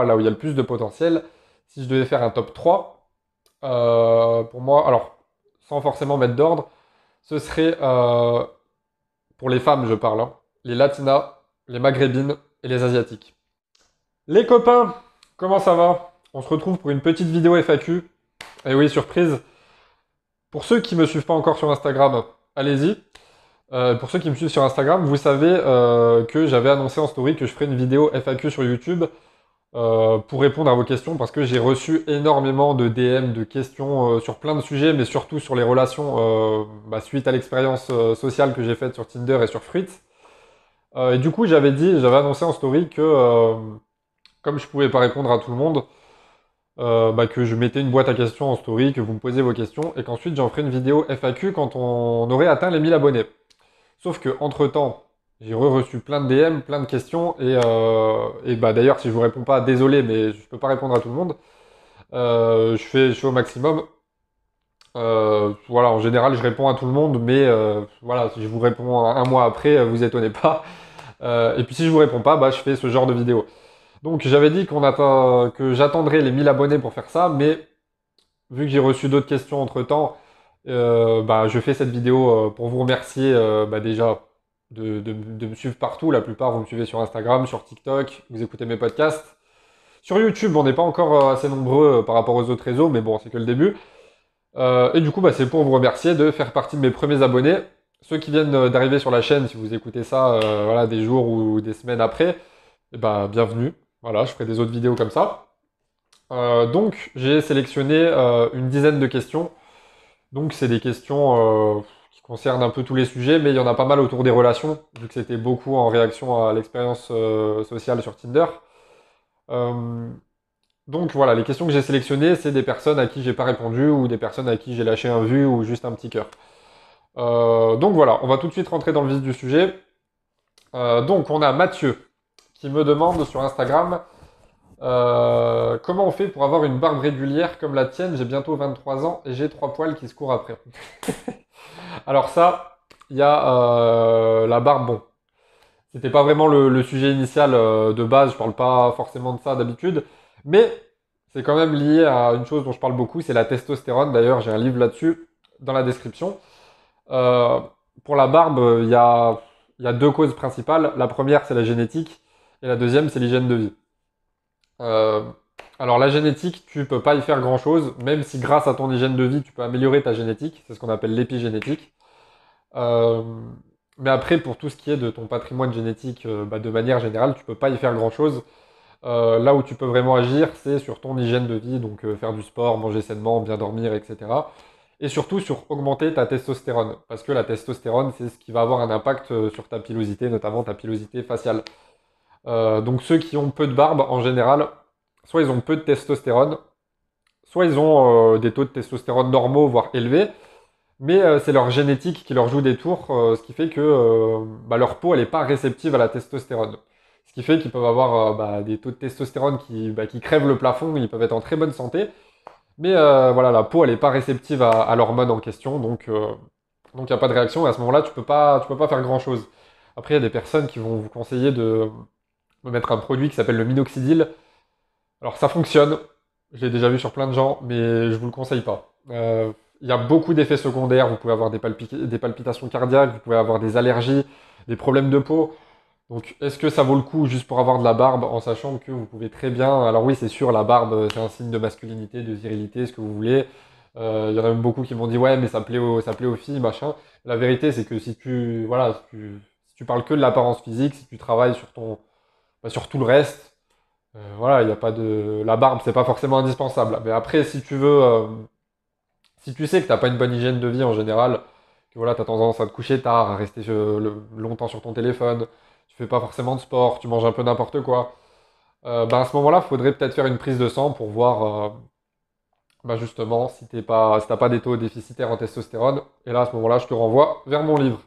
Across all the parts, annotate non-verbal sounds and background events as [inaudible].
là où il y a le plus de potentiel, si je devais faire un top 3, euh, pour moi, alors, sans forcément mettre d'ordre, ce serait, euh, pour les femmes, je parle, hein, les latinas, les maghrébines et les asiatiques. Les copains, comment ça va? On se retrouve pour une petite vidéo FAQ. Et oui, surprise. Pour ceux qui ne me suivent pas encore sur Instagram, allez-y. Euh, pour ceux qui me suivent sur Instagram, vous savez que j'avais annoncé en story que je ferais une vidéo FAQ sur YouTube euh, pour répondre à vos questions parce que j'ai reçu énormément de DM, de questions sur plein de sujets, mais surtout sur les relations bah, suite à l'expérience sociale que j'ai faite sur Tinder et sur Fruits. et du coup, j'avais dit, j'avais annoncé en story que comme je pouvais pas répondre à tout le monde, euh, bah, que je mettais une boîte à questions en story, que vous me posez vos questions, et qu'ensuite j'en ferai une vidéo FAQ quand on aurait atteint les 1000 abonnés. Sauf que entre temps, j'ai reçu plein de DM, plein de questions, et, euh, et bah d'ailleurs si je vous réponds pas, désolé, mais je peux pas répondre à tout le monde. Euh, je, fais, je fais au maximum. voilà, en général, je réponds à tout le monde, mais voilà, si je vous réponds un mois après, vous étonnez pas. [laughs] et puis si je vous réponds pas, bah, je fais ce genre de vidéo. Donc j'avais dit qu'on attend, que j'attendrais les 1000 abonnés pour faire ça, mais vu que j'ai reçu d'autres questions entre temps, euh, bah, je fais cette vidéo euh, pour vous remercier euh, bah, déjà de, me suivre partout. La plupart, vous me suivez sur Instagram, sur TikTok, vous écoutez mes podcasts. Sur YouTube, on n'est pas encore assez nombreux par rapport aux autres réseaux, mais bon, c'est que le début. et du coup, bah, c'est pour vous remercier de faire partie de mes premiers abonnés. Ceux qui viennent d'arriver sur la chaîne, si vous écoutez ça voilà, des jours ou des semaines après, eh ben, bienvenue. Voilà, je ferai des autres vidéos comme ça. Euh, donc, j'ai sélectionné euh, une dizaine de questions. Donc, c'est des questions euh, qui concernent un peu tous les sujets, mais il y en a pas mal autour des relations, vu que c'était beaucoup en réaction à l'expérience sociale sur Tinder. donc voilà, les questions que j'ai sélectionnées, c'est des personnes à qui j'ai pas répondu, ou des personnes à qui j'ai lâché un vu, ou juste un petit cœur. donc voilà, on va tout de suite rentrer dans le vif du sujet. donc on a Mathieu qui me demande sur Instagram euh, comment on fait pour avoir une barbe régulière comme la tienne? J'ai bientôt 23 ans et j'ai trois poils qui se courent après. [laughs] Alors ça, il y a euh, la barbe. Bon, c'était pas vraiment le, sujet initial euh, de base. Je parle pas forcément de ça d'habitude, mais c'est quand même lié à une chose dont je parle beaucoup, c'est la testostérone. D'ailleurs, j'ai un livre là-dessus dans la description. pour la barbe, il y a, y a deux causes principales. La première, c'est la génétique. Et la deuxième, c'est l'hygiène de vie. Euh, alors la génétique, tu peux pas y faire grand-chose, même si grâce à ton hygiène de vie, tu peux améliorer ta génétique. C'est ce qu'on appelle l'épigénétique. Euh, mais après, pour tout ce qui est de ton patrimoine génétique, euh, bah, de manière générale, tu peux pas y faire grand-chose. là où tu peux vraiment agir, c'est sur ton hygiène de vie, donc faire du sport, manger sainement, bien dormir, etc. Et surtout sur augmenter ta testostérone, parce que la testostérone, c'est ce qui va avoir un impact sur ta pilosité, notamment ta pilosité faciale. Euh, donc ceux qui ont peu de barbe, en général, soit ils ont peu de testostérone, soit ils ont euh, des taux de testostérone normaux, voire élevés, mais euh, c'est leur génétique qui leur joue des tours, ce qui fait que bah, leur peau, elle n'est pas réceptive à la testostérone. Ce qui fait qu'ils peuvent avoir bah, des taux de testostérone qui, bah, qui, crèvent le plafond, ils peuvent être en très bonne santé, mais voilà, la peau, elle n'est pas réceptive à, l'hormone en question, donc il n'y a pas de réaction, et à ce moment-là, tu peux pas, tu peux pas faire grand-chose. Après, il y a des personnes qui vont vous conseiller de, me mettre un produit qui s'appelle le minoxidil. Alors ça fonctionne, je l'ai déjà vu sur plein de gens, mais je vous le conseille pas. Euh, il y a beaucoup d'effets secondaires, vous pouvez avoir des, des, palpitations cardiaques, vous pouvez avoir des allergies, des problèmes de peau. Donc est-ce que ça vaut le coup juste pour avoir de la barbe en sachant que vous pouvez très bien... Alors oui c'est sûr, la barbe c'est un signe de masculinité, de virilité, ce que vous voulez. Euh, il y en a même beaucoup qui m'ont dit ouais mais ça plaît, aux, ça plaît aux filles, machin. La vérité c'est que si tu, voilà, tu, si tu parles que de l'apparence physique, si tu travailles sur ton, sur tout le reste, euh, voilà, il a pas de. La barbe, c'est pas forcément indispensable. Mais après, si tu veux. Euh, si tu sais que tu n'as pas une bonne hygiène de vie en général, que voilà, tu as tendance à te coucher tard, à rester longtemps sur ton téléphone, tu fais pas forcément de sport, tu manges un peu n'importe quoi, euh, ben à ce moment-là, il faudrait peut-être faire une prise de sang pour voir ben justement si tu n'as si pas des taux déficitaires en testostérone. Et là, à ce moment-là, je te renvoie vers mon livre.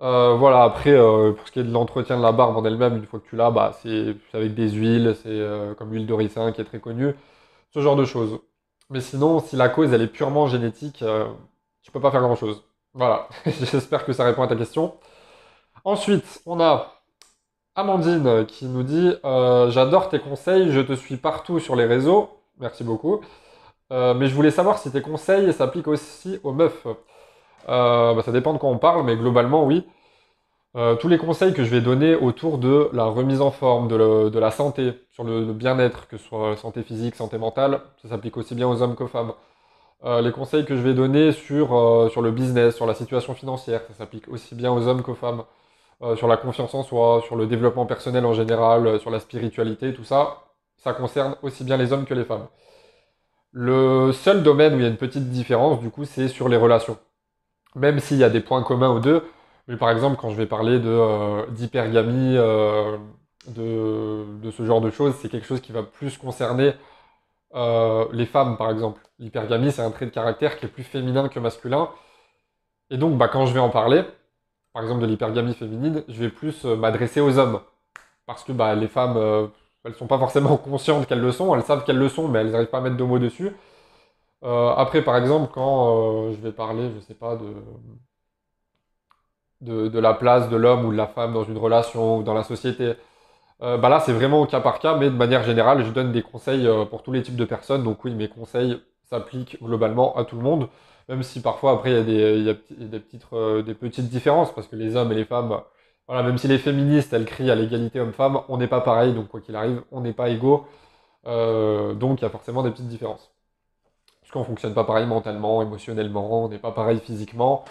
Euh, voilà, après, euh, pour ce qui est de l'entretien de la barbe en elle-même, une fois que tu l'as, bah, c'est avec des huiles, c'est euh, comme l'huile de ricin qui est très connue, ce genre de choses. Mais sinon, si la cause elle est purement génétique, tu peux pas faire grand-chose. Voilà, [laughs] j'espère que ça répond à ta question. Ensuite, on a Amandine qui nous dit J'adore tes conseils, je te suis partout sur les réseaux. Merci beaucoup. mais je voulais savoir si tes conseils s'appliquent aussi aux meufs. Bah, ça dépend de quoi on parle, mais globalement, oui. Euh, tous les conseils que je vais donner autour de la remise en forme, de, la santé, sur le, bien-être, que ce soit santé physique, santé mentale, ça s'applique aussi bien aux hommes qu'aux femmes. Euh, les conseils que je vais donner sur, euh, sur le business, sur la situation financière, ça s'applique aussi bien aux hommes qu'aux femmes. sur la confiance en soi, sur le développement personnel en général, sur la spiritualité, tout ça, ça concerne aussi bien les hommes que les femmes. Le seul domaine où il y a une petite différence, du coup, c'est sur les relations. Même s'il y a des points communs aux deux, mais par exemple, quand je vais parler de euh, d'hypergamie, euh, de, ce genre de choses, c'est quelque chose qui va plus concerner euh, les femmes, par exemple. L'hypergamie, c'est un trait de caractère qui est plus féminin que masculin. Et donc, bah, quand je vais en parler, par exemple de l'hypergamie féminine, je vais plus m'adresser aux hommes. Parce que bah, les femmes, elles sont pas forcément [laughs] conscientes qu'elles le sont, elles savent qu'elles le sont, mais elles n'arrivent pas à mettre de mots dessus. Après, par exemple, quand je vais parler, je sais pas, de de, la place de l'homme ou de la femme dans une relation ou dans la société. Euh, bah là, c'est vraiment au cas par cas, mais de manière générale, je donne des conseils euh, pour tous les types de personnes. Donc oui, mes conseils s'appliquent globalement à tout le monde, même si parfois après il y a des, des, petites, euh, des petites différences, parce que les hommes et les femmes, voilà, même si les féministes, elles crient à l'égalité homme-femme, on n'est pas pareil, donc quoi qu'il arrive, on n'est pas égaux. donc il y a forcément des petites différences. Parce qu'on fonctionne pas pareil mentalement, émotionnellement, on n'est pas pareil physiquement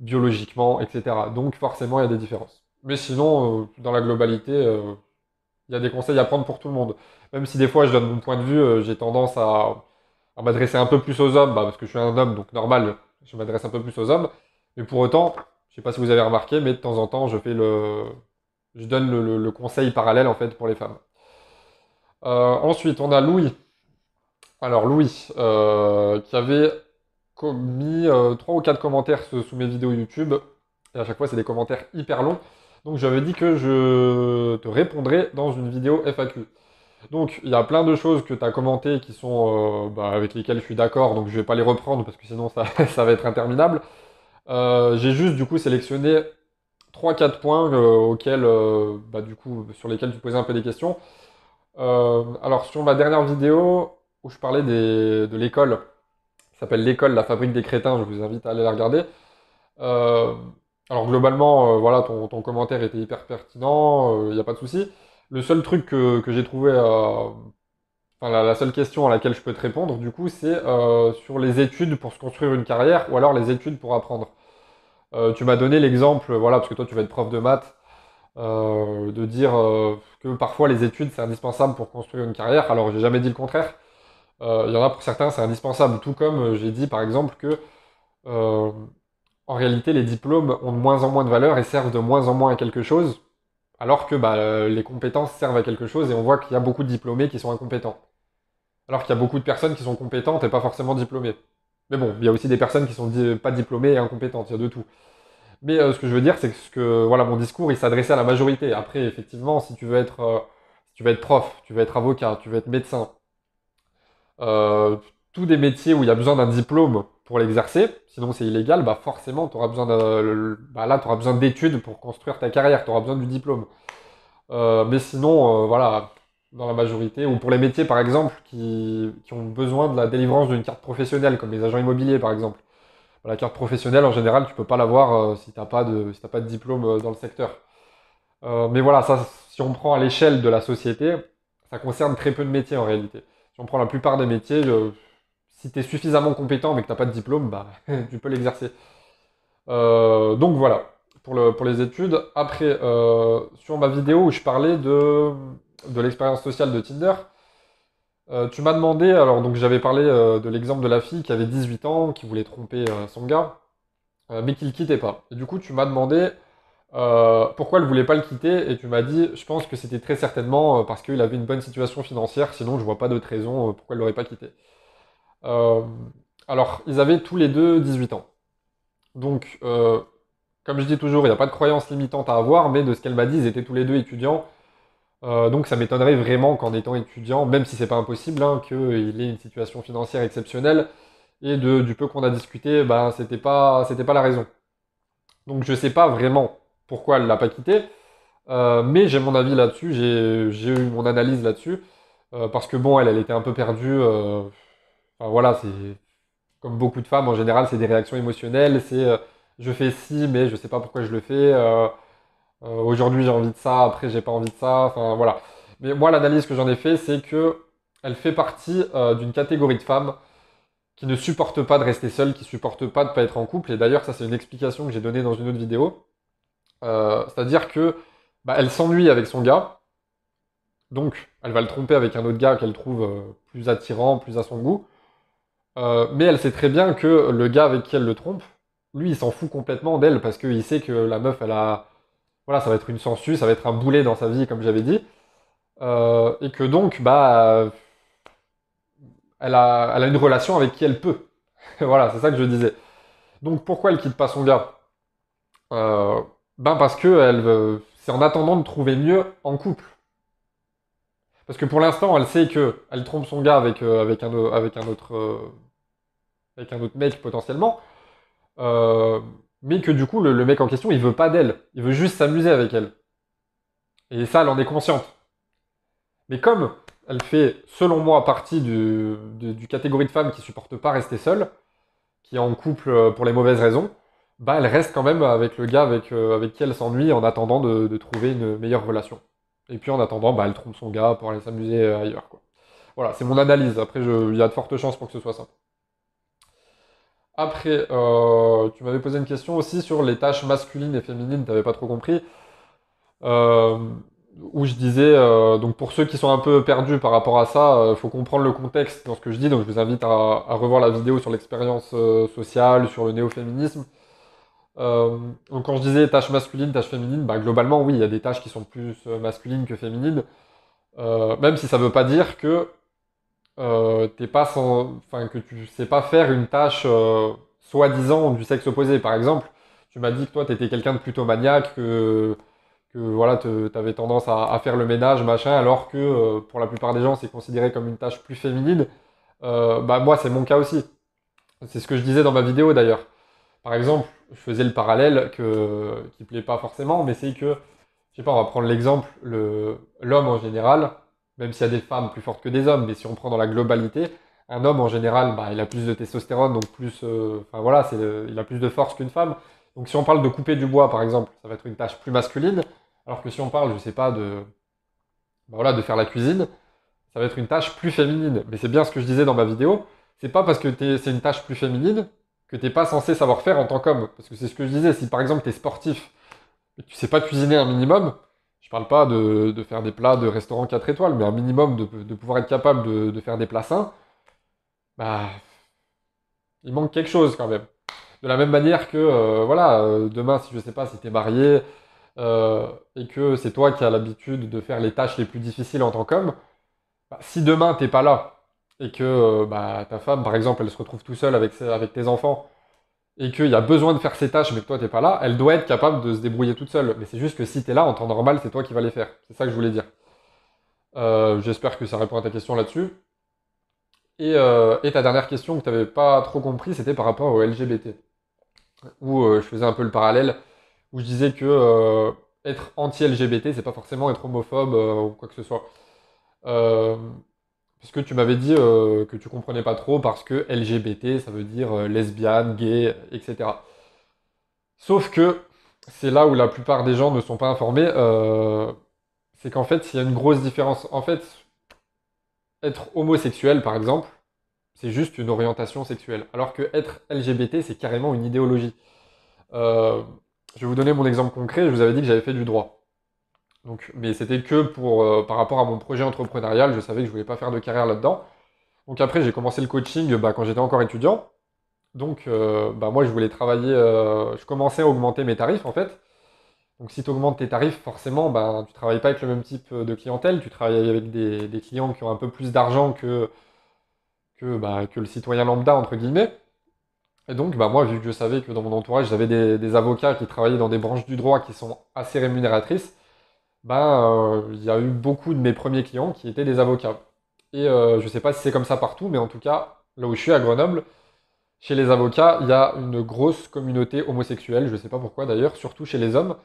biologiquement, etc. Donc forcément, il y a des différences. Mais sinon, euh, dans la globalité, euh, il y a des conseils à prendre pour tout le monde. Même si des fois, je donne mon point de vue, euh, j'ai tendance à, m'adresser un peu plus aux hommes, bah, parce que je suis un homme, donc normal, je m'adresse un peu plus aux hommes. Mais pour autant, je sais pas si vous avez remarqué, mais de temps en temps, je fais le, je donne le, conseil parallèle en fait pour les femmes. ensuite, on a Louis. Alors Louis, qui avait mis euh, 3 ou 4 commentaires sous mes vidéos YouTube. Et à chaque fois, c'est des commentaires hyper longs. Donc j'avais dit que je te répondrais dans une vidéo FAQ. Donc il y a plein de choses que tu as commentées qui sont euh, bah, avec lesquelles je suis d'accord, donc je vais pas les reprendre parce que sinon ça, [laughs] ça va être interminable. Euh, j'ai juste du coup sélectionné 3-4 points euh, bah, sur lesquels tu posais un peu des questions. alors sur ma dernière vidéo où je parlais de l'école, s'appelle L'école, la fabrique des crétins. Je vous invite à aller la regarder. Euh, alors globalement, euh, voilà, ton, commentaire était hyper pertinent, il euh, n'y a pas de souci. Le seul truc que, j'ai trouvé, enfin la, seule question à laquelle je peux te répondre, du coup, c'est sur les études pour se construire une carrière ou alors les études pour apprendre. tu m'as donné l'exemple, voilà, parce que toi tu vas être prof de maths, de dire que parfois les études c'est indispensable pour construire une carrière. Alors j'ai jamais dit le contraire. Euh, il y en a pour certains, c'est indispensable. Tout comme euh, j'ai dit par exemple que euh, en réalité, les diplômes ont de moins en moins de valeur et servent de moins en moins à quelque chose, alors que bah, les compétences servent à quelque chose et on voit qu'il y a beaucoup de diplômés qui sont incompétents. Alors qu'il y a beaucoup de personnes qui sont compétentes et pas forcément diplômées. Mais bon, il y a aussi des personnes qui sont pas diplômées et incompétentes, il y a de tout. Mais ce que je veux dire, c'est que voilà, mon discours, il s'adressait à la majorité. Après, effectivement, si tu veux être, si tu veux être prof, tu veux être avocat, tu veux être médecin, euh, tous des métiers où il y a besoin d'un diplôme pour l'exercer, sinon c'est illégal, bah forcément, auras besoin bah tu auras besoin d'études pour construire ta carrière, tu auras besoin du diplôme. Euh, mais sinon, euh, voilà, dans la majorité, ou pour les métiers par exemple qui, ont besoin de la délivrance d'une carte professionnelle, comme les agents immobiliers par exemple. La carte professionnelle, en général, tu peux pas l'avoir si tu n'as pas, de, pas de diplôme dans le secteur. mais voilà, si on prend à l'échelle de la société, ça concerne très peu de métiers en réalité on prend la plupart des métiers, si tu es suffisamment compétent mais que tu pas de diplôme, bah, [laughs] tu peux l'exercer. Euh, donc voilà, pour, le, pour, les études. Après, euh, sur ma vidéo où je parlais de, de l'expérience sociale de Tinder, euh, tu m'as demandé, alors donc j'avais parlé de l'exemple de la fille qui avait 18 ans, qui voulait tromper son gars, mais qui le quittait pas. Et du coup, tu m'as demandé euh, pourquoi elle voulait pas le quitter Et tu m'as dit, je pense que c'était très certainement euh, parce qu'il avait une bonne situation financière, sinon je vois pas d'autre raison euh, pourquoi elle l'aurait pas quitté. alors, ils avaient tous les deux 18 ans. Donc, comme je dis toujours, il n'y a pas de croyance limitante à avoir, mais de ce qu'elle m'a dit, ils étaient tous les deux étudiants. donc ça m'étonnerait vraiment qu'en étant étudiant, même si c'est pas impossible, hein, qu'il ait une situation financière exceptionnelle, et de, du peu qu'on a discuté, bah, c'était pas, c'était pas la raison. Donc je sais pas vraiment pourquoi elle l'a pas quitté. Euh, mais j'ai mon avis là-dessus, j'ai eu mon analyse là-dessus. Euh, parce que bon, elle, elle était un peu perdue. Euh, voilà, c'est comme beaucoup de femmes en général, c'est des réactions émotionnelles. C'est je fais ci, mais je sais pas pourquoi je le fais. Aujourd'hui j'ai envie de ça, après j'ai pas envie de ça. Enfin voilà. Mais moi, l'analyse que j'en ai fait, c'est que elle fait partie d'une catégorie de femmes qui ne supportent pas de rester seules, qui supportent pas de pas être en couple. Et d'ailleurs, ça c'est une explication que j'ai donnée dans une autre vidéo. C'est-à-dire que bah, elle s'ennuie avec son gars, donc elle va le tromper avec un autre gars qu'elle trouve euh, plus attirant, plus à son goût. Euh, mais elle sait très bien que le gars avec qui elle le trompe, lui, il s'en fout complètement d'elle parce qu'il sait que la meuf, elle a. Voilà, ça va être une sangsue, ça va être un boulet dans sa vie, comme j'avais dit. Euh, et que donc, bah. Elle a, elle a une relation avec qui elle peut. [laughs] voilà, c'est ça que je disais. Donc pourquoi elle quitte pas son gars? Ben parce que elle, c'est en attendant de trouver mieux en couple. Parce que pour l'instant, elle sait que elle trompe son gars avec, euh, avec, un, autre, euh, avec un autre mec potentiellement. Euh, mais que du coup, le, mec en question, il veut pas d'elle. Il veut juste s'amuser avec elle. Et ça, elle en est consciente. Mais comme elle fait, selon moi, partie du, du catégorie de femmes qui supporte pas rester seule, qui est en couple pour les mauvaises raisons, bah, elle reste quand même avec le gars avec, euh, avec qui elle s'ennuie en attendant de, trouver une meilleure relation. Et puis en attendant, bah, elle trompe son gars pour aller s'amuser euh, ailleurs. Quoi. Voilà, c'est mon analyse. Après, il y a de fortes chances pour que ce soit ça. Après, euh, tu m'avais posé une question aussi sur les tâches masculines et féminines, tu n'avais pas trop compris. où je disais, donc pour ceux qui sont un peu perdus par rapport à ça, il faut comprendre le contexte dans ce que je dis. Donc je vous invite à, à revoir la vidéo sur l'expérience sociale, sur le néo-féminisme. Euh, donc quand je disais tâches masculines, tâches féminines, bah, globalement oui, il y a des tâches qui sont plus euh, masculines que féminines, euh, même si ça ne veut pas dire que t'es pas que tu sais pas faire une tâche soi-disant du sexe opposé. Par exemple, tu m'as dit que toi tu étais quelqu'un de plutôt maniaque, que que voilà, tu avais tendance à, faire le ménage, machin, alors que pour la plupart des gens c'est considéré comme une tâche plus féminine. bah moi c'est mon cas aussi. C'est ce que je disais dans ma vidéo d'ailleurs. Par exemple, je faisais le parallèle qui plaît pas forcément, mais c'est que, je sais pas, on va prendre l'exemple, l'homme en général, même s'il y a des femmes plus fortes que des hommes, mais si on prend dans la globalité, un homme en général, bah, il a plus de testostérone, donc plus, euh, enfin voilà, il a plus de force qu'une femme. Donc si on parle de couper du bois, par exemple, ça va être une tâche plus masculine, alors que si on parle, je sais pas, de, bah, voilà, de faire la cuisine, ça va être une tâche plus féminine. Mais c'est bien ce que je disais dans ma vidéo. C'est pas parce que c'est une tâche plus féminine que tu n'es pas censé savoir faire en tant qu'homme. Parce que c'est ce que je disais, si par exemple tu es sportif que tu sais pas cuisiner un minimum, je parle pas de, faire des plats de restaurant 4 étoiles, mais un minimum de, pouvoir être capable de, faire des plats sains, bah, il manque quelque chose quand même. De la même manière que, euh, voilà, euh, demain, si je sais pas, si tu es marié euh, et que c'est toi qui as l'habitude de faire les tâches les plus difficiles en tant qu'homme, bah, si demain t'es pas là et que euh, bah, ta femme, par exemple, elle se retrouve tout seule avec, avec tes enfants, et qu'il y a besoin de faire ses tâches, mais que toi, t'es pas là, elle doit être capable de se débrouiller toute seule. Mais c'est juste que si tu es là, en temps normal, c'est toi qui vas les faire. C'est ça que je voulais dire. Euh, j'espère que ça répond à ta question là-dessus. Et, euh, et, ta dernière question que tu n'avais pas trop compris, c'était par rapport au LGBT. Où je faisais un peu le parallèle, où je disais que être anti-LGBT, c'est pas forcément être homophobe ou quoi que ce soit. Puisque tu m'avais dit euh, que tu comprenais pas trop parce que LGBT, ça veut dire euh, lesbienne, gay, etc. Sauf que c'est là où la plupart des gens ne sont pas informés. Euh, c'est qu'en fait, il y a une grosse différence. En fait, être homosexuel, par exemple, c'est juste une orientation sexuelle. Alors que être LGBT, c'est carrément une idéologie. je vais vous donner mon exemple concret. Je vous avais dit que j'avais fait du droit. Donc, mais c'était que pour, euh, par rapport à mon projet entrepreneurial, je savais que je voulais pas faire de carrière là-dedans. Donc après, j'ai commencé le coaching bah, quand j'étais encore étudiant. Donc euh, bah, moi, je voulais travailler, euh, je commençais à augmenter mes tarifs en fait. Donc si tu augmentes tes tarifs, forcément, bah, tu travailles pas avec le même type de clientèle, tu travailles avec des, clients qui ont un peu plus d'argent que, que, bah, que le citoyen lambda, entre guillemets. Et donc, bah, moi, vu que je savais que dans mon entourage, j'avais des avocats qui travaillaient dans des branches du droit qui sont assez rémunératrices, ben, il y a eu beaucoup de mes premiers clients qui étaient des avocats. Et euh, je ne sais pas si c'est comme ça partout, mais en tout cas, là où je suis à Grenoble, chez les avocats, il y a une grosse communauté homosexuelle, je ne sais pas pourquoi d'ailleurs, surtout chez les hommes.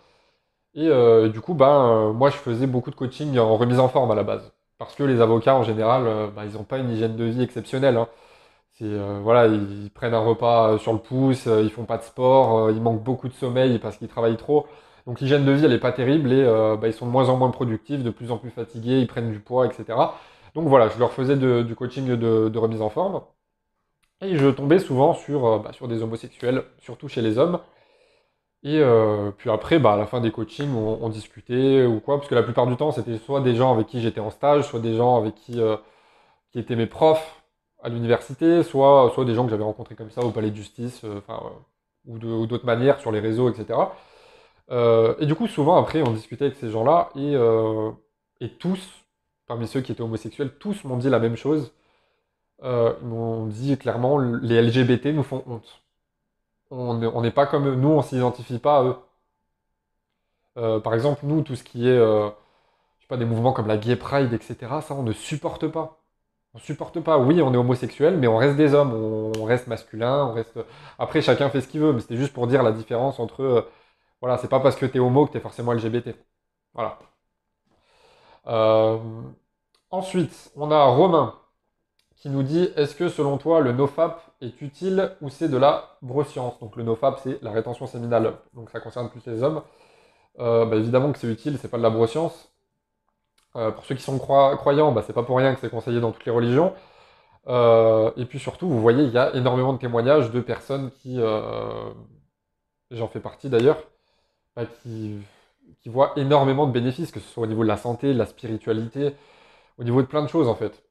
Et euh, du coup, ben, moi, je faisais beaucoup de coaching en remise en forme à la base. Parce que les avocats, en général, ben, ils n'ont pas une hygiène de vie exceptionnelle. Hein. Voilà, ils prennent un repas sur le pouce, ils font pas de sport, ils manquent beaucoup de sommeil parce qu'ils travaillent trop. Donc l'hygiène de vie, elle n'est pas terrible et ben, ils sont de moins en moins productifs, de plus en plus fatigués, ils prennent du poids, etc. Donc voilà, je leur faisais du coaching de, remise en forme. Et je tombais souvent sur, bah, sur des homosexuels, surtout chez les hommes. Et euh, puis après, bah, à la fin des coachings, on, discutait ou quoi, parce que la plupart du temps, c'était soit des gens avec qui j'étais en stage, soit des gens avec qui, euh, qui étaient mes profs à l'université, soit, soit des gens que j'avais rencontrés comme ça au palais de justice, euh, ou d'autres manières sur les réseaux, etc. et du coup, souvent après, on discutait avec ces gens-là, et, et tous, parmi ceux qui étaient homosexuels, tous m'ont dit la même chose. ils m'ont dit clairement, les LGBT nous font honte on n'est pas comme eux. Nous, on s'identifie pas à eux. Euh, par exemple, nous, tout ce qui est, euh, je sais pas, des mouvements comme la gay pride, etc., ça, on ne supporte pas. On supporte pas. Oui, on est homosexuel, mais on reste des hommes, on, reste masculin, on reste. Après, chacun fait ce qu'il veut, mais c'était juste pour dire la différence entre. Euh, voilà, c'est pas parce que tu es homo que tu es forcément LGBT. Voilà. ensuite, on a Romain qui nous dit Est-ce que selon toi le nofap est utile ou c'est de la broscience Donc le nofap c'est la rétention séminale, donc ça concerne plus les hommes. Euh, bah, évidemment que c'est utile, c'est pas de la broscience. Euh, pour ceux qui sont croyants, bah, c'est pas pour rien que c'est conseillé dans toutes les religions. Euh, et puis surtout, vous voyez, il y a énormément de témoignages de personnes qui, j'en fais partie d'ailleurs, bah, qui, voient énormément de bénéfices, que ce soit au niveau de la santé, de la spiritualité, au niveau de plein de choses en fait.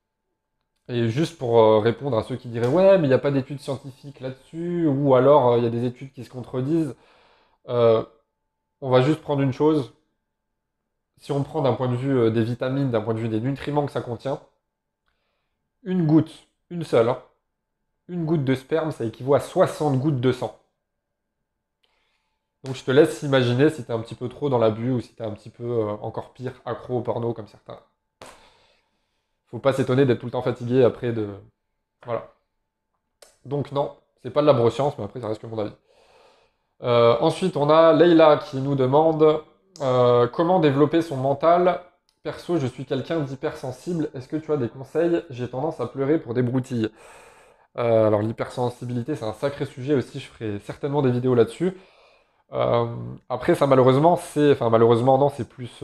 Et juste pour euh, répondre à ceux qui diraient ouais, mais il n'y a pas d'études scientifiques là-dessus, ou alors euh, il y a des études qui se contredisent, euh, on va juste prendre une chose. Si on prend d'un point de vue des vitamines, d'un point de vue des nutriments que ça contient, une goutte, une seule, hein, une goutte de sperme, ça équivaut à 60 gouttes de sang. Donc je te laisse imaginer si tu es un petit peu trop dans l'abus ou si tu es un petit peu encore pire, accro au porno comme certains faut pas s'étonner d'être tout le temps fatigué après de. Voilà. Donc non, c'est pas de la broscience, mais après ça reste que mon avis. Euh, ensuite, on a Leila qui nous demande euh, comment développer son mental? Perso, je suis quelqu'un d'hypersensible. Est-ce que tu as des conseils? J'ai tendance à pleurer pour des broutilles. Euh, alors l'hypersensibilité, c'est un sacré sujet aussi. Je ferai certainement des vidéos là-dessus. Après, ça malheureusement, c'est, enfin malheureusement non, c'est plus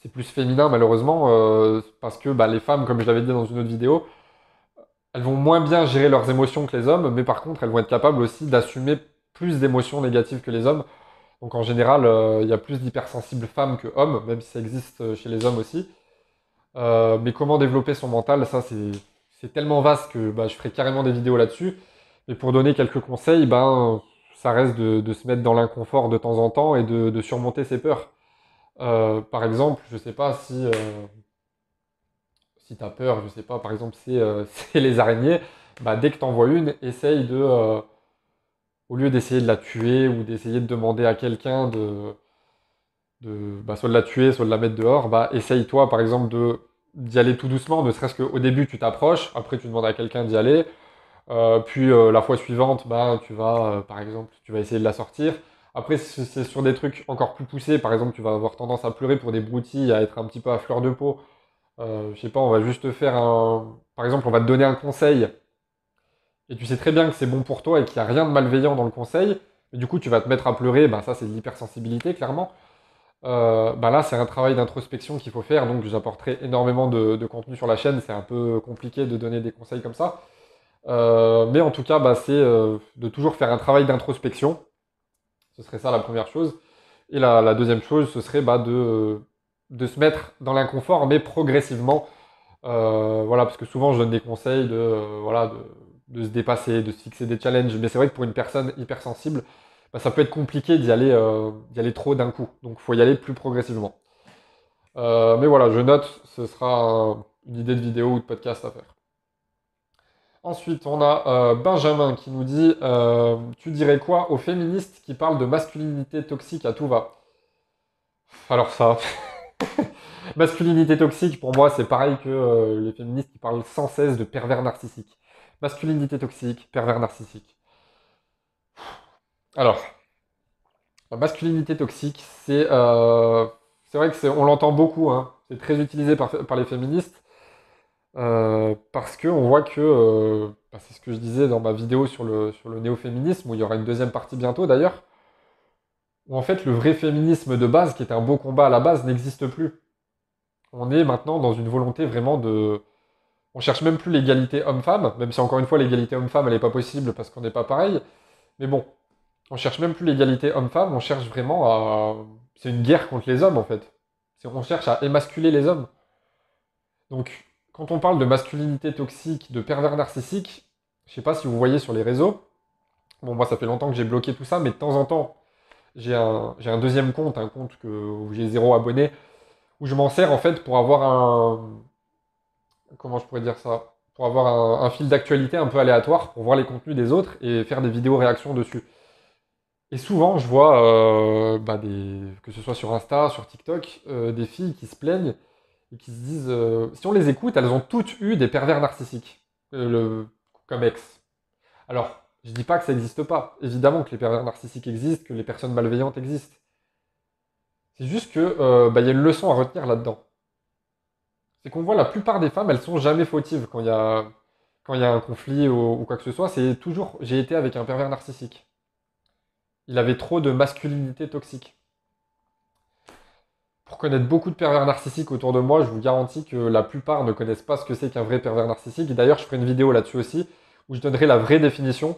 c'est plus féminin malheureusement, euh, parce que bah, les femmes, comme je l'avais dit dans une autre vidéo, elles vont moins bien gérer leurs émotions que les hommes, mais par contre, elles vont être capables aussi d'assumer plus d'émotions négatives que les hommes. Donc en général, euh, il y a plus d'hypersensibles femmes que hommes, même si ça existe chez les hommes aussi. Euh, mais comment développer son mental, ça c'est tellement vaste que bah, je ferai carrément des vidéos là-dessus. Mais pour donner quelques conseils, ben, ça reste de, se mettre dans l'inconfort de temps en temps et de surmonter ses peurs. Euh, par exemple, je sais pas si, euh, tu as peur, je sais pas, par exemple, c'est euh, [laughs] les araignées, bah, dès que tu en vois une, essaye de, au lieu d'essayer de la tuer ou d'essayer de demander à quelqu'un de, de bah, soit de la tuer, soit de la mettre dehors, bah, essaye toi, par exemple, d'y aller tout doucement, ne serait-ce qu'au début, tu t'approches, après, tu demandes à quelqu'un d'y aller, puis la fois suivante, bah, tu vas, par exemple, tu vas essayer de la sortir. Après, c'est sur des trucs encore plus poussés. Par exemple, tu vas avoir tendance à pleurer pour des broutilles, à être un petit peu à fleur de peau. Euh, je sais pas, on va juste te faire un. Par exemple, on va te donner un conseil. Et tu sais très bien que c'est bon pour toi et qu'il n'y a rien de malveillant dans le conseil. Mais du coup, tu vas te mettre à pleurer. Ben, ça, c'est de l'hypersensibilité, clairement. Euh, ben là, c'est un travail d'introspection qu'il faut faire. Donc, j'apporterai énormément de, contenu sur la chaîne. C'est un peu compliqué de donner des conseils comme ça. Euh, mais en tout cas, ben, c'est euh, de toujours faire un travail d'introspection ce serait ça la première chose. Et la, deuxième chose, ce serait bah, de, de, se mettre dans l'inconfort, mais progressivement. Euh, voilà, parce que souvent je donne des conseils de, euh, voilà, de, se dépasser, de se fixer des challenges. Mais c'est vrai que pour une personne hypersensible, bah, ça peut être compliqué d'y aller, euh, aller trop d'un coup. Donc il faut y aller plus progressivement. mais voilà, je note, ce sera une idée de vidéo ou de podcast à faire. Ensuite, on a euh, Benjamin qui nous dit euh, Tu dirais quoi aux féministes qui parlent de masculinité toxique à tout va Alors, ça. [laughs] masculinité toxique, pour moi, c'est pareil que euh, les féministes qui parlent sans cesse de pervers narcissique. Masculinité toxique, pervers narcissique. Alors, masculinité toxique, c'est c'est vrai que on l'entend beaucoup, hein. c'est très utilisé par les féministes, euh, parce qu'on voit que, euh, bah, c'est ce que je disais dans ma vidéo sur le, sur le néo-féminisme, où il y aura une deuxième partie bientôt d'ailleurs, où en fait le vrai féminisme de base, qui était un beau combat à la base, n'existe plus. On est maintenant dans une volonté vraiment de... On cherche même plus l'égalité homme-femme, même si encore une fois l'égalité homme-femme elle n'est pas possible parce qu'on n'est pas pareil, mais bon, on cherche même plus l'égalité homme-femme, on cherche vraiment à... C'est une guerre contre les hommes en fait. On cherche à émasculer les hommes. Donc, quand on parle de masculinité toxique, de pervers narcissique, je sais pas si vous voyez sur les réseaux, bon moi ça fait longtemps que j'ai bloqué tout ça, mais de temps en temps, j'ai un, deuxième compte, un compte où j'ai zéro abonné, où je m'en sers en fait pour avoir un... Comment je pourrais dire ça? Pour avoir un, fil d'actualité un peu aléatoire, pour voir les contenus des autres et faire des vidéos réactions dessus. Et souvent, je vois, euh, bah, que ce soit sur Insta, sur TikTok, euh, des filles qui se plaignent et qui se disent, euh, si on les écoute, elles ont toutes eu des pervers narcissiques, le, comme ex. Alors, je dis pas que ça n'existe pas. Évidemment que les pervers narcissiques existent, que les personnes malveillantes existent. C'est juste que bah, il y a une leçon à retenir là-dedans. C'est qu'on voit la plupart des femmes, elles sont jamais fautives quand il y a un conflit ou quoi que ce soit. C'est toujours, j'ai été avec un pervers narcissique il avait trop de masculinité toxique. Pour connaître beaucoup de pervers narcissiques autour de moi, je vous garantis que la plupart ne connaissent pas ce que c'est qu'un vrai pervers narcissique. D'ailleurs, je ferai une vidéo là-dessus aussi, où je donnerai la vraie définition.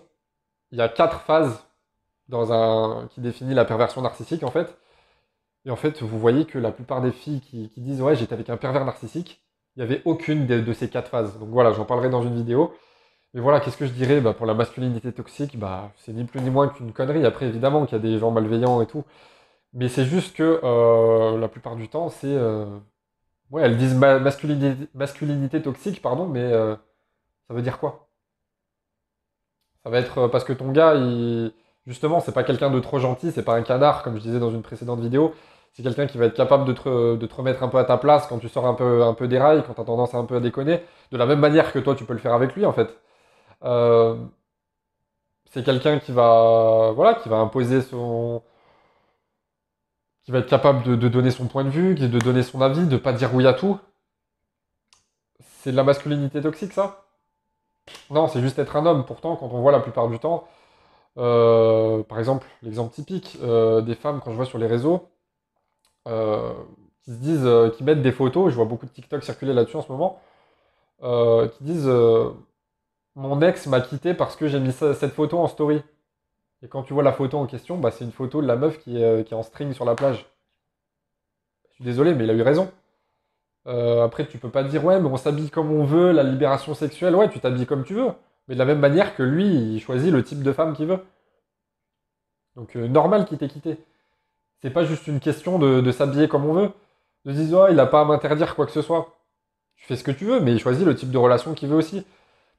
Il y a quatre phases dans un... qui définit la perversion narcissique, en fait. Et en fait, vous voyez que la plupart des filles qui, disent Ouais, j'étais avec un pervers narcissique, il n'y avait aucune de ces quatre phases. Donc voilà, j'en parlerai dans une vidéo. Mais voilà, qu'est-ce que je dirais? Bah, Pour la masculinité toxique, bah, c'est ni plus ni moins qu'une connerie. Après, évidemment qu'il y a des gens malveillants et tout. Mais c'est juste que euh, la plupart du temps, c'est. Euh, ouais, elles disent masculinité, masculinité, toxique, pardon, mais euh, ça veut dire quoi? Ça va être parce que ton gars, il... justement, c'est pas quelqu'un de trop gentil, c'est pas un canard, comme je disais dans une précédente vidéo. C'est quelqu'un qui va être capable de te, de te, remettre un peu à ta place quand tu sors un peu, un peu des rails, quand tu as tendance à un peu à déconner. De la même manière que toi, tu peux le faire avec lui, en fait. C'est quelqu'un qui va, voilà, qui va imposer son, qui va être capable de, donner son point de vue, de donner son avis, de pas dire oui à tout. C'est de la masculinité toxique, ça? Non, c'est juste être un homme. Pourtant, quand on voit la plupart du temps, euh, par exemple, l'exemple typique euh, des femmes quand je vois sur les réseaux, qui se disent, qui mettent des photos, je vois beaucoup de TikTok circuler là-dessus en ce moment, qui disent mon ex m'a quitté parce que j'ai mis cette photo en story. Et quand tu vois la photo en question, bah, c'est une photo de la meuf qui est, euh, en string sur la plage. Je suis désolé, mais il a eu raison. Euh, après, tu peux pas dire, ouais, mais on s'habille comme on veut, la libération sexuelle, ouais, tu t'habilles comme tu veux. Mais de la même manière que lui, il choisit le type de femme qu'il veut. Donc, euh, normal qu'il t'ait quitté. C'est pas juste une question de, s'habiller comme on veut. De dire, oh, il a pas à m'interdire quoi que ce soit. Tu fais ce que tu veux, mais il choisit le type de relation qu'il veut aussi.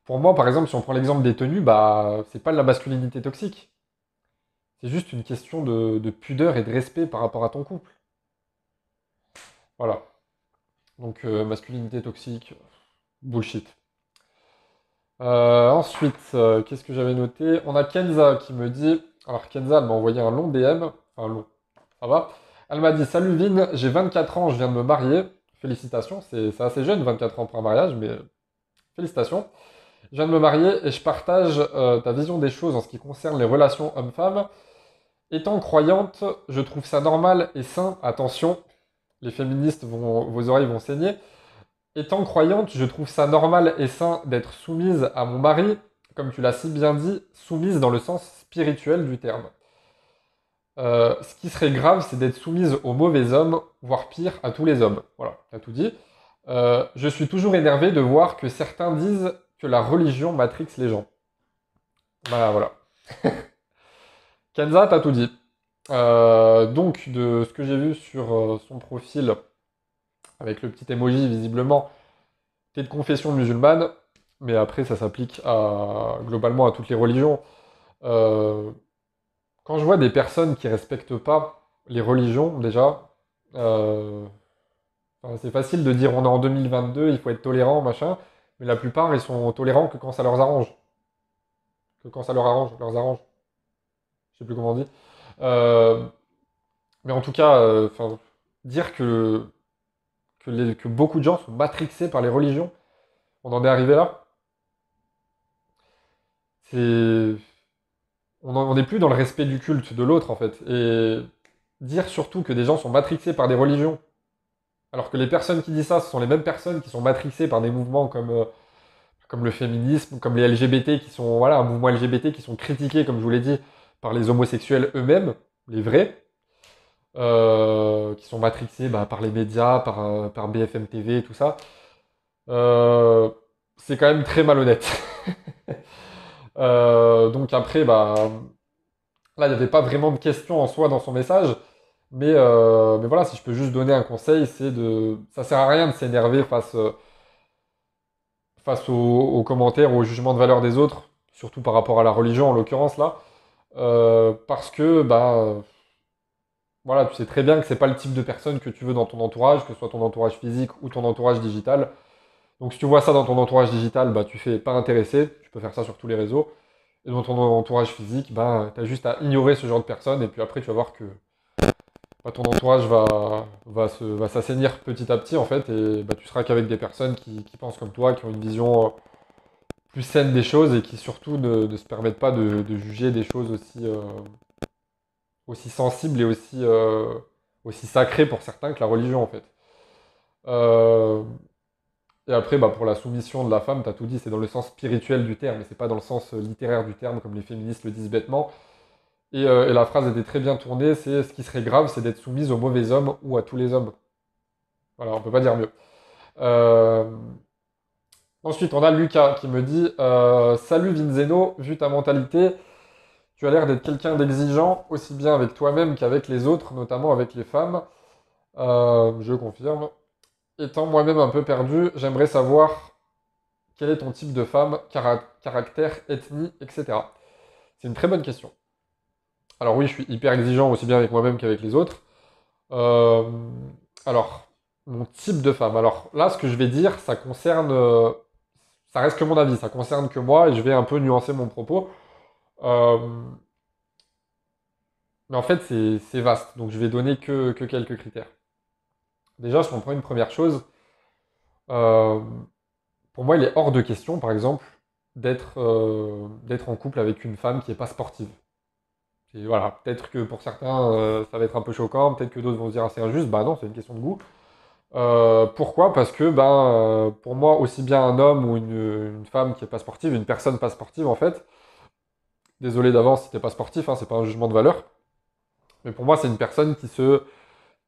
Pour moi, par exemple, si on prend l'exemple des tenues, bah, c'est pas de la masculinité toxique. C'est juste une question de, pudeur et de respect par rapport à ton couple. Voilà. Donc, euh, masculinité toxique, bullshit. Euh, ensuite, euh, qu'est-ce que j'avais noté? On a Kenza qui me dit. Alors, Kenza, elle m'a envoyé un long DM. Enfin, long. Ça va Elle m'a dit Salut Vin, j'ai 24 ans, je viens de me marier. Félicitations, c'est assez jeune, 24 ans pour un mariage, mais félicitations. Je viens de me marier et je partage ta vision des choses en ce qui concerne les relations hommes-femmes. Étant croyante, je trouve ça normal et sain. Attention, les féministes, vont, vos oreilles vont saigner. Étant croyante, je trouve ça normal et sain d'être soumise à mon mari, comme tu l'as si bien dit, soumise dans le sens spirituel du terme. Euh, ce qui serait grave, c'est d'être soumise aux mauvais hommes, voire pire, à tous les hommes. Voilà, t'as tout dit. Euh, je suis toujours énervé de voir que certains disent la religion matrix les gens. Voilà, voilà. [laughs] Kenza, t'as tout dit. Euh, donc, de ce que j'ai vu sur euh, son profil, avec le petit emoji visiblement, t'es de confession musulmane, mais après ça s'applique globalement à toutes les religions. Euh, quand je vois des personnes qui respectent pas les religions, déjà, c'est facile de dire on est en 2022, il faut être tolérant, machin. Mais la plupart, ils sont tolérants que quand ça leur arrange. Que quand ça leur arrange, leur arrange. Je sais plus comment on dit. Euh, Mais en tout cas, euh, dire que, que, beaucoup de gens sont matrixés par les religions, on en est arrivé là. C'est, on n'est plus dans le respect du culte de l'autre en fait. Et dire surtout que des gens sont matrixés par des religions, alors que les personnes qui disent ça, ce sont les mêmes personnes qui sont matrixées par des mouvements comme, euh, comme le féminisme, comme les LGBT qui sont, voilà, un mouvement LGBT qui sont critiqués, comme je vous l'ai dit, par les homosexuels eux-mêmes, les vrais, euh, qui sont matrixés bah, par les médias, par, euh, BFM TV, tout ça. Euh, c'est quand même très malhonnête. [laughs] Donc après, bah, là, il n'y avait pas vraiment de question en soi dans son message. Mais, voilà, si je peux juste donner un conseil, c'est de... Ça sert à rien de s'énerver face, face aux, aux commentaires, aux jugements de valeur des autres, surtout par rapport à la religion en l'occurrence là. Euh, parce que, bah, voilà, tu sais très bien que c'est pas le type de personne que tu veux dans ton entourage, que ce soit ton entourage physique ou ton entourage digital. Donc si tu vois ça dans ton entourage digital, bah tu fais pas intéressé, tu peux faire ça sur tous les réseaux. Et dans ton entourage physique, bah t'as juste à ignorer ce genre de personnes et puis après tu vas voir que bah, ton entourage va, va va s'assainir petit à petit en fait et bah, tu seras qu'avec des personnes qui, qui pensent comme toi, qui ont une vision euh, plus saine des choses et qui surtout ne, se permettent pas de, juger des choses aussi, euh, aussi sensibles et aussi, euh, aussi sacrées pour certains que la religion en fait. Euh, et après, bah, pour la soumission de la femme, t'as tout dit, c'est dans le sens spirituel du terme, et c'est pas dans le sens littéraire du terme, comme les féministes le disent bêtement. Et, et la phrase était très bien tournée, c'est ce qui serait grave, c'est d'être soumise aux mauvais hommes ou à tous les hommes. Voilà, on peut pas dire mieux. Ensuite, on a Lucas qui me dit euh, Salut Vinzeno, vu ta mentalité, tu as l'air d'être quelqu'un d'exigeant, aussi bien avec toi-même qu'avec les autres, notamment avec les femmes. Euh, je confirme. Étant moi-même un peu perdu, j'aimerais savoir quel est ton type de femme, cara- caractère, ethnie, etc. C'est une très bonne question. Alors oui, je suis hyper exigeant aussi bien avec moi-même qu'avec les autres. Euh, alors, mon type de femme. Alors là, ce que je vais dire, ça concerne, ça reste que mon avis, ça concerne que moi et je vais un peu nuancer mon propos. Euh, mais en fait, c'est vaste, donc je vais donner que, que quelques critères. Déjà, si on prend une première chose, euh, pour moi, il est hors de question, par exemple, d'être euh, en couple avec une femme qui n'est pas sportive. Voilà, peut-être que pour certains, ça va être un peu choquant, peut-être que d'autres vont se dire ah, c'est injuste. Bah non, c'est une question de goût. Euh, pourquoi? Parce que ben, euh, pour moi, aussi bien un homme ou une, femme qui n'est pas sportive, une personne pas sportive en fait, désolé d'avance si t'es pas sportif, hein, c'est pas un jugement de valeur, mais pour moi, c'est une personne qui se,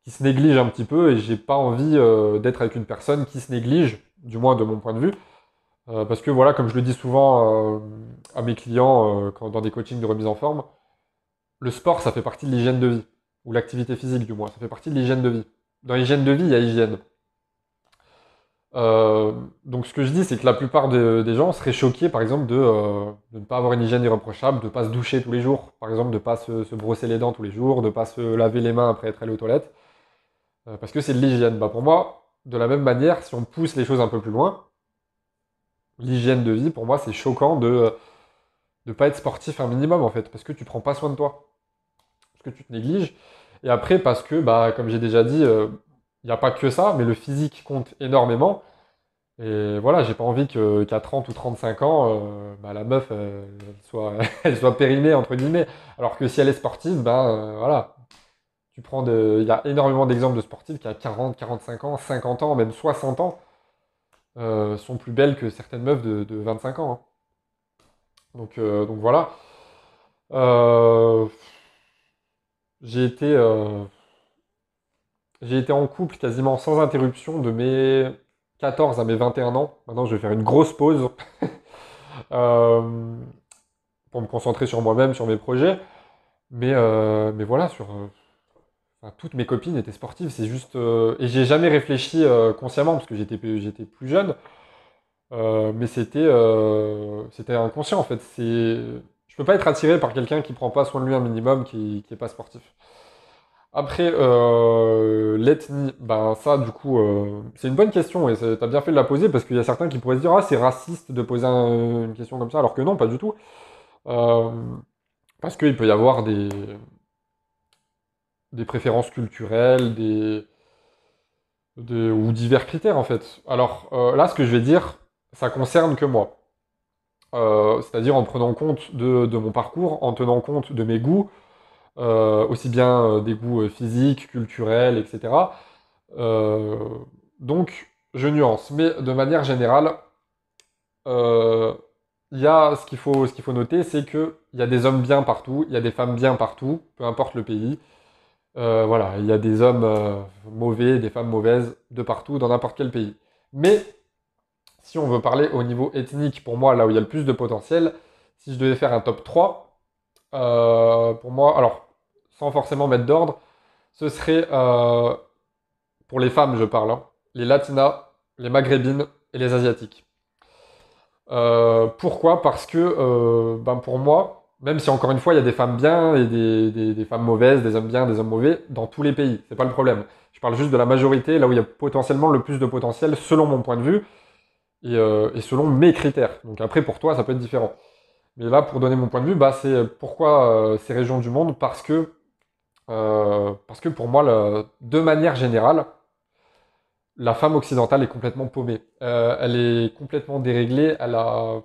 qui se néglige un petit peu et j'ai pas envie euh, d'être avec une personne qui se néglige, du moins de mon point de vue. Parce que voilà, comme je le dis souvent à mes clients quand, dans des coachings de remise en forme, le sport, ça fait partie de l'hygiène de vie, ou l'activité physique du moins, ça fait partie de l'hygiène de vie. Dans l'hygiène de vie, il y a hygiène. Euh, donc ce que je dis, c'est que la plupart de- des gens seraient choqués, par exemple, de, euh, de ne pas avoir une hygiène irréprochable, de ne pas se doucher tous les jours, par exemple, de ne pas se, se brosser les dents tous les jours, de ne pas se laver les mains après être allé aux toilettes, euh, parce que c'est de l'hygiène. Bah, pour moi, de la même manière, si on pousse les choses un peu plus loin, l'hygiène de vie, pour moi, c'est choquant de ne pas être sportif un minimum, en fait, parce que tu prends pas soin de toi, parce que tu te négliges. Et après, parce que, bah, comme j'ai déjà dit, euh, il n'y a pas que ça, mais le physique compte énormément. Et voilà, j'ai pas envie qu'à 30 ou 35 ans, euh, bah, la meuf, euh, elle soit, [laughs] elle soit périmée, entre guillemets. Alors que si elle est sportive, ben euh, voilà. Tu prends il y a énormément d'exemples de sportifs qui à 40, 45 ans, 50 ans, même 60 ans, euh, sont plus belles que certaines meufs de, de 25 ans. hein. Donc, euh, donc voilà. J'ai été, euh, été en couple quasiment sans interruption de mes 14 à mes 21 ans. Maintenant, je vais faire une grosse pause [laughs] euh, pour me concentrer sur moi-même, sur mes projets. Mais, euh, mais voilà, sur, enfin, toutes mes copines étaient sportives. C'est juste, et j'ai jamais réfléchi consciemment parce que j'étais plus- jeune. Mais c'était c'était inconscient en fait. C'est, je peux pas être attiré par quelqu'un qui prend pas soin de lui un minimum, qui, qui est pas sportif. Après, euh, l'ethnie, ben ça, du coup, euh, c'est une bonne question et t'as bien fait de la poser parce qu'il y a certains qui pourraient se dire, ah, c'est raciste de poser un- une question comme ça, alors que non, pas du tout. Euh, parce qu'il peut y avoir des, des préférences culturelles, des, ou divers critères en fait. Alors là, ce que je vais dire, ça concerne que moi. C'est-à-dire en prenant compte de, mon parcours, en tenant compte de mes goûts, aussi bien des goûts physiques, culturels, etc. donc, je nuance. Mais de manière générale, il y a ce qu'il faut, noter, c'est qu'il y a des hommes bien partout, il y a des femmes bien partout, peu importe le pays. Euh, voilà, il y a des hommes euh, mauvais, des femmes mauvaises de partout, dans n'importe quel pays. Mais si on veut parler au niveau ethnique, pour moi, là où il y a le plus de potentiel, si je devais faire un top 3, euh, pour moi, alors, sans forcément mettre d'ordre, ce serait, pour les femmes, je parle, hein, les latinas, les maghrébines et les asiatiques. pourquoi? Parce que, ben pour moi, même si encore une fois, il y a des femmes bien et des, femmes mauvaises, des hommes bien, des hommes mauvais, dans tous les pays. C'est pas le problème. Je parle juste de la majorité, là où il y a potentiellement le plus de potentiel, selon mon point de vue, et, euh, selon mes critères. Donc après, pour toi, ça peut être différent. Mais là, pour donner mon point de vue, bah, c'est pourquoi euh, ces régions du monde Parce que, euh, parce que pour moi, de manière générale, la femme occidentale est complètement paumée. elle est complètement déréglée, elle a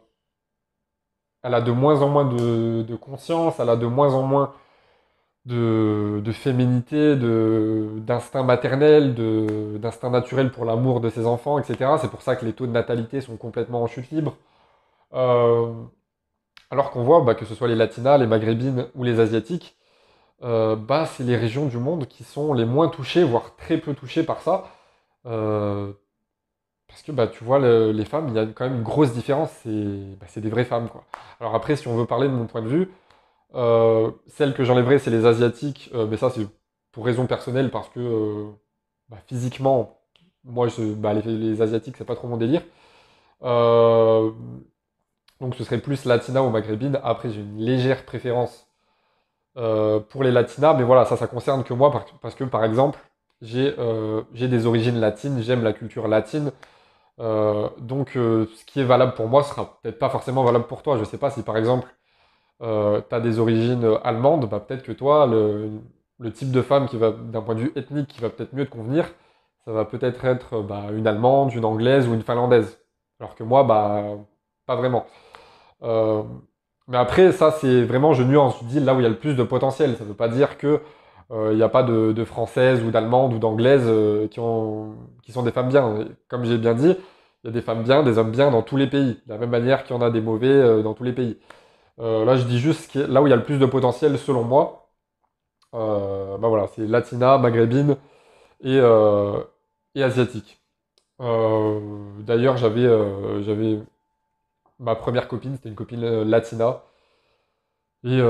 elle a de moins en moins de, conscience, elle a de moins en moins de, féminité, d'instinct maternel, d'instinct naturel pour l'amour de ses enfants, etc. C'est pour ça que les taux de natalité sont complètement en chute libre. Euh, alors qu'on voit bah, que ce soit les latinas, les maghrébines ou les asiatiques, euh, bah, c'est les régions du monde qui sont les moins touchées, voire très peu touchées par ça. Euh, parce que bah, tu vois, les femmes, il y a quand même une grosse différence, c'est bah, des vraies femmes. Quoi. Alors après, si on veut parler de mon point de vue, euh, celle que j'enlèverais, c'est les asiatiques, euh, mais ça c'est pour raison personnelle, parce que euh, bah, physiquement, moi, les, les, asiatiques, c'est pas trop mon délire. donc ce serait plus latina ou maghrébine. Après, j'ai une légère préférence pour les latinas, mais voilà, ça, ça concerne que moi, parce que par exemple, j'ai des origines latines, j'aime la culture latine. Donc, ce qui est valable pour moi sera peut-être pas forcément valable pour toi. Je sais pas si par exemple, euh, tu as des origines allemandes, bah, peut-être que toi, le, type de femme qui va, d'un point de vue ethnique, qui va peut-être mieux te convenir, ça va peut-être être, bah, une allemande, une anglaise ou une finlandaise. Alors que moi, bah, pas vraiment. mais après, ça, c'est vraiment, je nuance, je dis là où il y a le plus de potentiel. Ça veut pas dire que il euh, n'y a pas de, françaises ou d'allemandes ou d'anglaises euh, qui, sont des femmes bien. Comme j'ai bien dit, il y a des femmes bien, des hommes bien dans tous les pays, de la même manière qu'il y en a des mauvais euh, dans tous les pays. Là, je dis juste là où il y a le plus de potentiel, selon moi, bah voilà, c'est latina, maghrébine et, et asiatique. D'ailleurs, j'avais ma première copine, c'était une copine latina. Et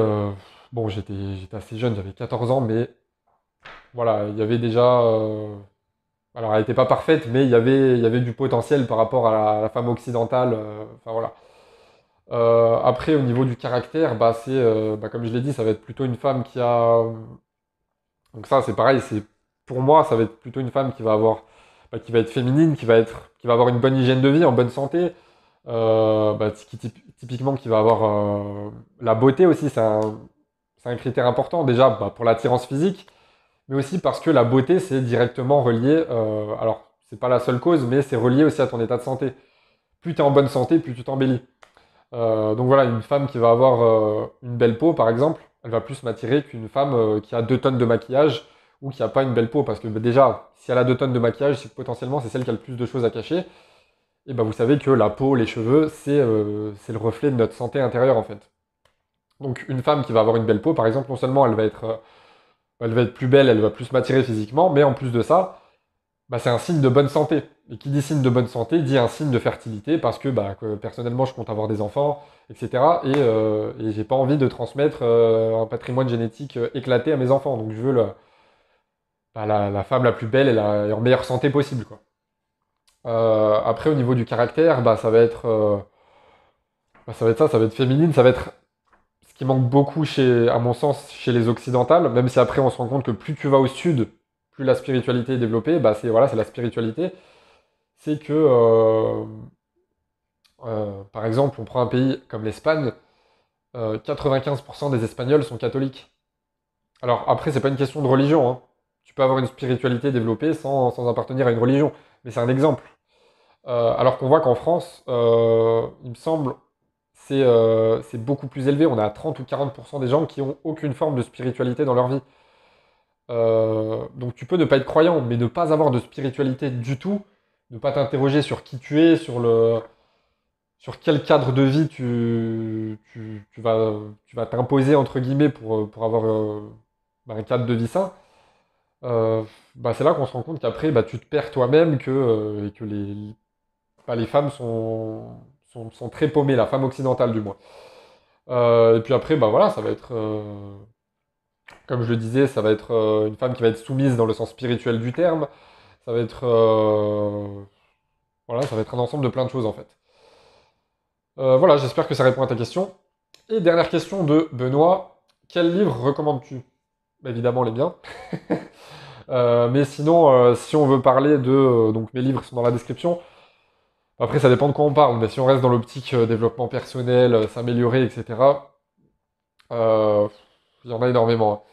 Bon, j'étais assez jeune, j'avais 14 ans, mais voilà, il y avait déjà. Euh, alors, elle n'était pas parfaite, mais il y avait, du potentiel par rapport à la, femme occidentale. Euh, voilà. Euh, après, au niveau du caractère, bah, c'est, bah, comme je l'ai dit, ça va être plutôt une femme qui a. Donc, ça, c'est pareil, c'est pour moi, ça va être plutôt une femme qui va avoir. Bah, qui va être féminine, qui va, être, qui va avoir une bonne hygiène de vie, en bonne santé. Bah, qui, typiquement, qui va avoir la beauté aussi, c'est un c'est un critère important déjà bah, pour l'attirance physique, mais aussi parce que la beauté, c'est directement relié, euh, alors c'est pas la seule cause, mais c'est relié aussi à ton état de santé. Plus tu es en bonne santé, plus tu t'embellis. Euh, donc voilà, une femme qui va avoir euh, une belle peau, par exemple, elle va plus m'attirer qu'une femme euh, qui a deux tonnes de maquillage ou qui n'a pas une belle peau. Parce que bah, déjà, si elle a deux tonnes de maquillage, potentiellement c'est celle qui a le plus de choses à cacher. Et ben vous savez que la peau, les cheveux, c'est le reflet de notre santé intérieure en fait. Donc une femme qui va avoir une belle peau, par exemple, non seulement elle va être, elle va être plus belle, elle va plus m'attirer physiquement, mais en plus de ça, bah, c'est un signe de bonne santé. Et qui dit signe de bonne santé dit un signe de fertilité, parce que, bah, personnellement, je compte avoir des enfants, etc. Et, euh, et j'ai pas envie de transmettre euh, un patrimoine génétique euh, éclaté à mes enfants. Donc je veux bah, la, femme la plus belle et, la, en meilleure santé possible. Quoi. après, au niveau du caractère, bah, ça va être... Ça va être ça, ça va être féminine, ça va être qui manque beaucoup, chez, à mon sens, chez les occidentales, même si après on se rend compte que plus tu vas au sud, la spiritualité est développée, bah c'est voilà, la spiritualité. C'est que, euh, euh, par exemple, on prend un pays comme l'Espagne, 95% euh, des Espagnols sont catholiques. Alors après, c'est pas une question de religion. Hein. Tu peux avoir une spiritualité développée sans, appartenir à une religion. Mais c'est un exemple. Alors qu'on voit qu'en France, il me semble, c'est beaucoup plus élevé. On a 30 ou 40% des gens qui ont aucune forme de spiritualité dans leur vie. Donc tu peux ne pas être croyant, mais ne pas avoir de spiritualité du tout, ne pas t'interroger sur qui tu es, sur le, sur quel cadre de vie tu, tu, vas, tu vas t'imposer, entre guillemets, pour, pour avoir bah, un cadre de vie sain. bah, c'est là qu'on se rend compte qu'après, bah, tu te perds toi-même que, et que les, les femmes sont, sont, très paumées, la femme occidentale du moins. Euh, et puis après, bah voilà, ça va être, euh, comme je le disais, ça va être euh, une femme qui va être soumise dans le sens spirituel du terme. Ça va être, voilà, ça va être un ensemble de plein de choses en fait. voilà, j'espère que ça répond à ta question. Et dernière question de Benoît, quel livre recommandes-tu? Bah, Évidemment les biens. [laughs] mais sinon, si on veut parler de, donc mes livres sont dans la description. Après, ça dépend de quoi on parle, mais si on reste dans l'optique euh, développement personnel, euh, s'améliorer, etc., euh, il y en a énormément.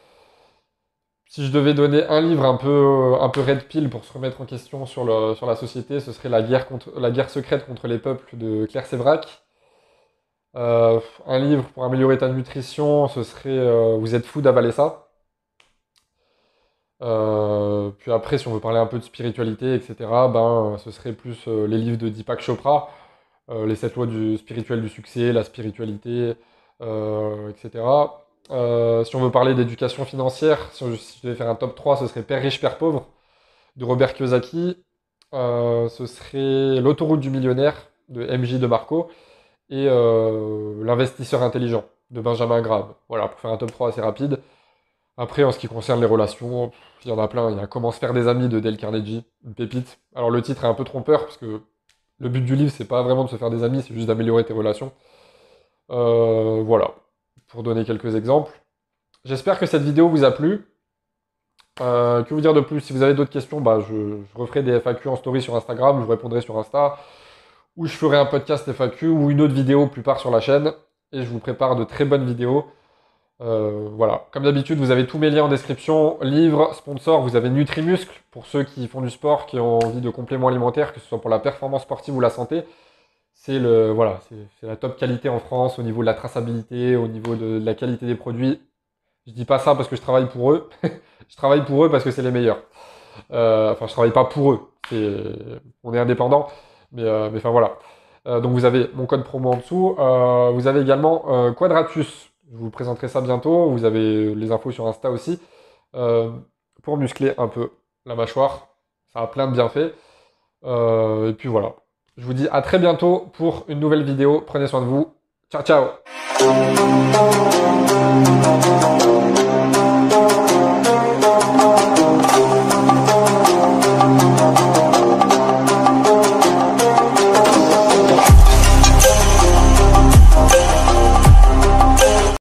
Si je devais donner un livre un peu, un peu red pill pour se remettre en question sur, la société, ce serait la guerre, secrète contre les peuples de Claire Sévrac. un livre pour améliorer ta nutrition, ce serait Vous êtes fou d'avaler ça. Euh, puis après, si on veut parler un peu de spiritualité, etc., ben, ce serait plus euh, les livres de Deepak Chopra, euh, les sept lois du spirituel du succès, la spiritualité, etc. si on veut parler d'éducation financière, si, je devais faire un top 3, ce serait Père riche, Père pauvre de Robert Kiyosaki. ce serait L'autoroute du millionnaire de MJ de Marco et L'investisseur intelligent de Benjamin Graham. Voilà, pour faire un top 3 assez rapide. Après, en ce qui concerne les relations, il y en a plein. Il y a Comment se faire des amis de Dale Carnegie, une pépite. Alors le titre est un peu trompeur, parce que le but du livre, c'est pas vraiment de se faire des amis, c'est juste d'améliorer tes relations. Euh, voilà, pour donner quelques exemples. J'espère que cette vidéo vous a plu. Euh, que vous dire de plus? Si vous avez d'autres questions, bah, je, referai des FAQ en story sur Instagram, je vous répondrai sur Insta, ou je ferai un podcast FAQ ou une autre vidéo plus tard sur la chaîne. Et je vous prépare de très bonnes vidéos. Euh, voilà, comme d'habitude, vous avez tous mes liens en description, livres, sponsors, vous avez Nutrimuscle pour ceux qui font du sport, qui ont envie de compléments alimentaires, que ce soit pour la performance sportive ou la santé. C'est le voilà, c'est la top qualité en France au niveau de la traçabilité, au niveau de, la qualité des produits. Je dis pas ça parce que je travaille pour eux, [laughs] je travaille pour eux parce que c'est les meilleurs. Euh, enfin, je travaille pas pour eux, on est indépendant, mais, euh, enfin voilà. donc vous avez mon code promo en dessous. vous avez également Quadratus je vous présenterai ça bientôt. Vous avez les infos sur Insta aussi. Euh, pour muscler un peu la mâchoire. Ça a plein de bienfaits. Euh, et puis voilà. Je vous dis à très bientôt pour une nouvelle vidéo. Prenez soin de vous. Ciao, ciao